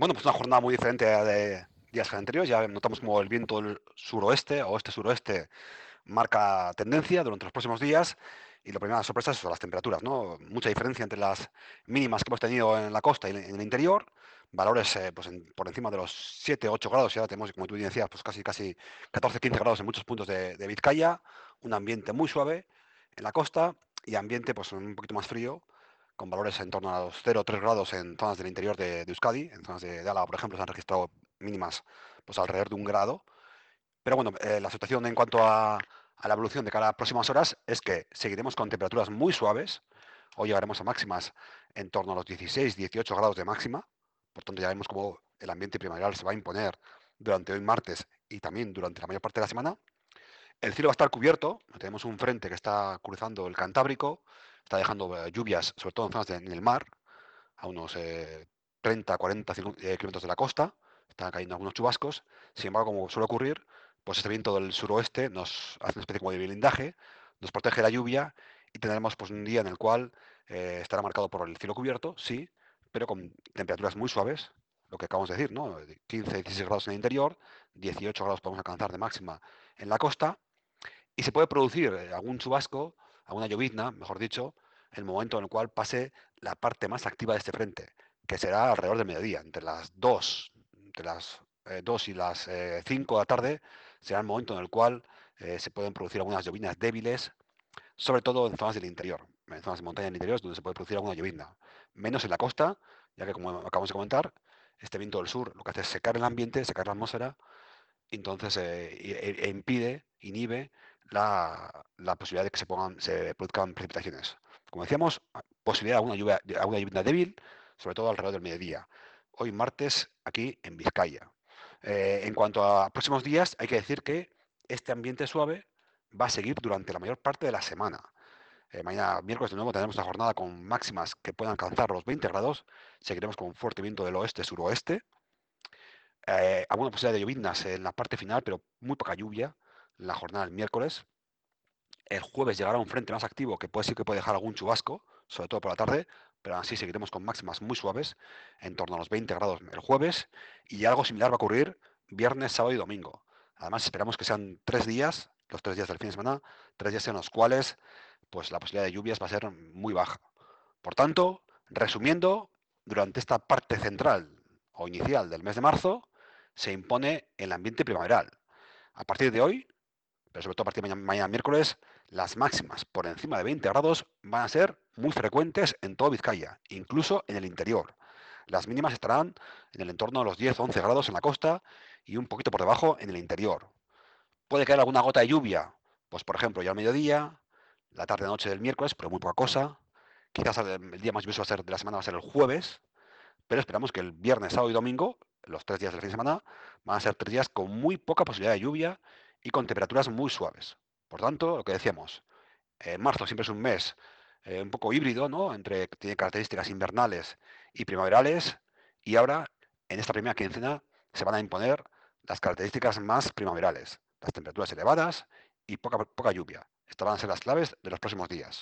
Bueno, pues una jornada muy diferente de días anteriores. Ya notamos como el viento del suroeste, oeste-suroeste, marca tendencia durante los próximos días. Y la primera sorpresa son las temperaturas, ¿no? Mucha diferencia entre las mínimas que hemos tenido en la costa y en el interior. Valores eh, pues por encima de los 7, 8 grados. Ya tenemos, como tú decías, pues casi, casi 14, 15 grados en muchos puntos de, de Vizcaya. Un ambiente muy suave en la costa y ambiente pues un poquito más frío con valores en torno a los 0 o 3 grados en zonas del interior de, Euskadi. En zonas de, Álava, por ejemplo, se han registrado mínimas pues, alrededor de un grado. Pero bueno, eh, la situación en cuanto a, la evolución de cada próximas horas es que seguiremos con temperaturas muy suaves. Hoy llegaremos a máximas en torno a los 16, 18 grados de máxima. Por tanto, ya vemos cómo el ambiente primaveral se va a imponer durante hoy martes y también durante la mayor parte de la semana. El cielo va a estar cubierto. Tenemos un frente que está cruzando el Cantábrico está dejando eh, lluvias, sobre todo en zonas en el mar, a unos 30, 40 kilómetros de la costa, están cayendo algunos chubascos. Sin embargo, como suele ocurrir, pues este viento del suroeste nos hace una especie de blindaje, nos protege la lluvia y tendremos pues, un día en el cual eh, estará marcado por el cielo cubierto, sí, pero con temperaturas muy suaves, lo que acabamos de decir, ¿no? 15, 16 grados en el interior, 18 grados podemos alcanzar de máxima en la costa, y se puede producir eh, algún chubasco a una llovizna, mejor dicho, el momento en el cual pase la parte más activa de este frente, que será alrededor del mediodía, entre las 2, entre las 2 eh, y las 5 eh, de la tarde, será el momento en el cual eh, se pueden producir algunas lloviznas débiles, sobre todo en zonas del interior, en zonas de montaña del interior, donde se puede producir alguna llovizna. Menos en la costa, ya que como acabamos de comentar, este viento del sur lo que hace es secar el ambiente, secar la atmósfera, entonces e, e impide, inhibe la, posibilidad de que se, pongan, se produzcan precipitaciones. Como decíamos, posibilidad de alguna lluvia, alguna lluvia débil, sobre todo alrededor del mediodía. Hoy martes aquí en Vizcaya. Eh, en cuanto a próximos días, hay que decir que este ambiente suave va a seguir durante la mayor parte de la semana. Eh, mañana, miércoles de nuevo, tendremos una jornada con máximas que puedan alcanzar los 20 grados. Seguiremos con un fuerte viento del oeste-suroeste. Eh, alguna posibilidad de lloviznas en la parte final, pero muy poca lluvia la jornada del miércoles. El jueves llegará un frente más activo que puede ser que puede dejar algún chubasco, sobre todo por la tarde, pero así seguiremos con máximas muy suaves, en torno a los 20 grados el jueves, y algo similar va a ocurrir viernes, sábado y domingo. Además, esperamos que sean tres días, los tres días del fin de semana, tres días en los cuales pues, la posibilidad de lluvias va a ser muy baja. Por tanto, resumiendo, durante esta parte central o inicial del mes de marzo, se impone el ambiente primaveral. A partir de hoy, pero sobre todo a partir de mañana, miércoles, las máximas por encima de 20 grados van a ser muy frecuentes en todo Vizcaya, incluso en el interior. Las mínimas estarán en el entorno de los 10-11 grados en la costa y un poquito por debajo en el interior. Puede caer alguna gota de lluvia, pues por ejemplo ya al mediodía, la tarde-noche del miércoles, pero muy poca cosa. Quizás el día más lluvioso a de la semana va a ser el jueves, pero esperamos que el viernes, sábado y domingo, los tres días del fin de semana, van a ser tres días con muy poca posibilidad de lluvia y con temperaturas muy suaves. Por tanto, lo que decíamos, eh, marzo siempre es un mes eh, un poco híbrido, ¿no? Entre tiene características invernales y primaverales, y ahora, en esta primera quincena, se van a imponer las características más primaverales, las temperaturas elevadas y poca, poca lluvia. Estas van a ser las claves de los próximos días.